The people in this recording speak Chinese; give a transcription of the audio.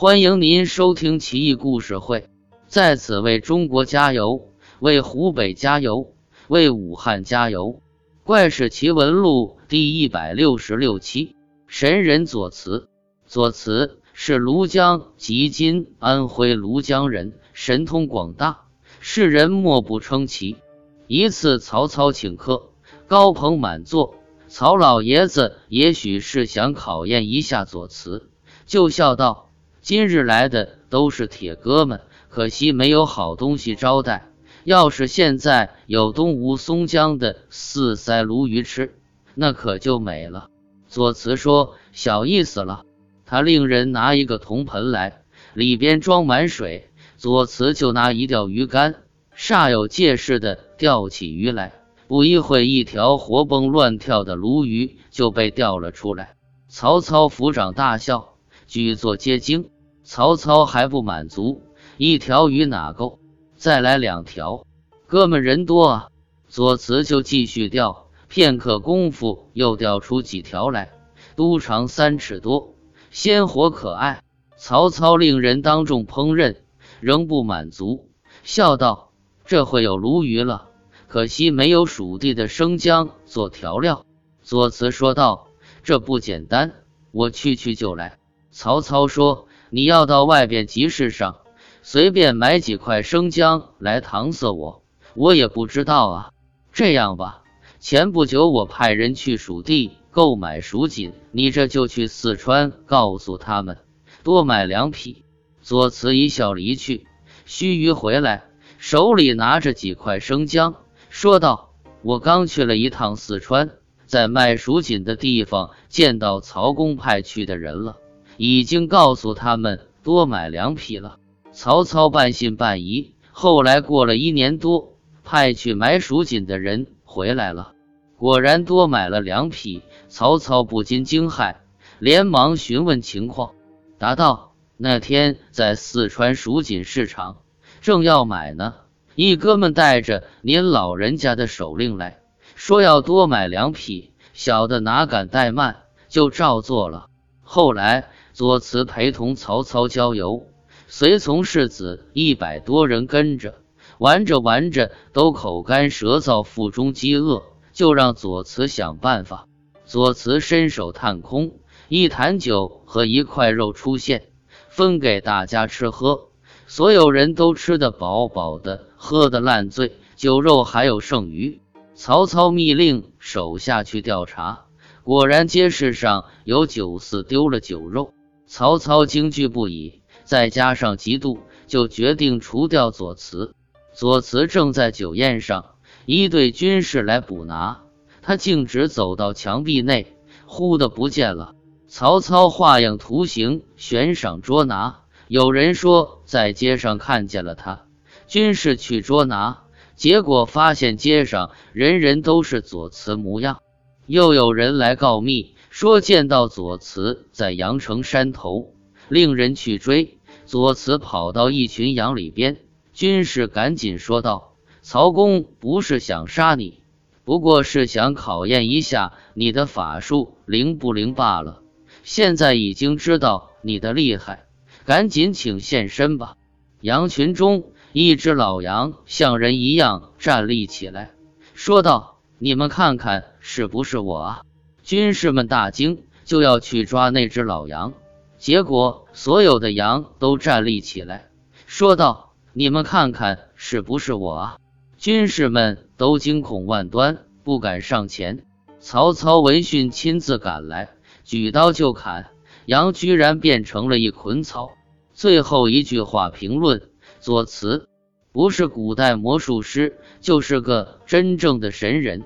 欢迎您收听奇异故事会，在此为中国加油，为湖北加油，为武汉加油！怪事奇闻录第一百六十六期，神人左慈。左慈是庐江及今安徽庐江人，神通广大，世人莫不称奇。一次，曹操请客，高朋满座，曹老爷子也许是想考验一下左慈，就笑道。今日来的都是铁哥们，可惜没有好东西招待。要是现在有东吴松江的四腮鲈鱼吃，那可就美了。左慈说：“小意思了。”他令人拿一个铜盆来，里边装满水。左慈就拿一钓鱼竿，煞有介事的钓起鱼来。不一会，一条活蹦乱跳的鲈鱼就被钓了出来。曹操抚掌大笑，举座皆惊。曹操还不满足，一条鱼哪够？再来两条。哥们人多啊，左慈就继续钓。片刻功夫，又钓出几条来，都长三尺多，鲜活可爱。曹操令人当众烹饪，仍不满足，笑道：“这会有鲈鱼了，可惜没有蜀地的生姜做调料。”左慈说道：“这不简单，我去去就来。”曹操说。你要到外边集市上随便买几块生姜来搪塞我，我也不知道啊。这样吧，前不久我派人去蜀地购买蜀锦，你这就去四川告诉他们多买两匹。左慈一笑离去，须臾回来，手里拿着几块生姜，说道：“我刚去了一趟四川，在卖蜀锦的地方见到曹公派去的人了。”已经告诉他们多买两匹了。曹操半信半疑。后来过了一年多，派去买蜀锦的人回来了，果然多买了两匹。曹操不禁惊骇，连忙询问情况，答道：“那天在四川蜀锦市场，正要买呢，一哥们带着您老人家的手令来说要多买两匹。小的哪敢怠慢，就照做了。后来。”左慈陪同曹操郊游，随从世子一百多人跟着，玩着玩着都口干舌燥，腹中饥饿，就让左慈想办法。左慈伸手探空，一坛酒和一块肉出现，分给大家吃喝。所有人都吃得饱饱的，喝得烂醉，酒肉还有剩余。曹操密令手下去调查，果然街市上有酒肆丢了酒肉。曹操惊惧不已，再加上嫉妒，就决定除掉左慈。左慈正在酒宴上，一队军士来捕拿他，径直走到墙壁内，忽的不见了。曹操画样图形悬赏捉拿。有人说在街上看见了他，军士去捉拿，结果发现街上人人都是左慈模样。又有人来告密。说见到左慈在阳城山头，令人去追。左慈跑到一群羊里边，军士赶紧说道：“曹公不是想杀你，不过是想考验一下你的法术灵不灵罢了。现在已经知道你的厉害，赶紧请现身吧。”羊群中一只老羊像人一样站立起来，说道：“你们看看是不是我啊？”军士们大惊，就要去抓那只老羊，结果所有的羊都站立起来，说道：“你们看看是不是我啊？”军士们都惊恐万端，不敢上前。曹操闻讯亲自赶来，举刀就砍，羊居然变成了一捆草。最后一句话评论：左慈不是古代魔术师，就是个真正的神人。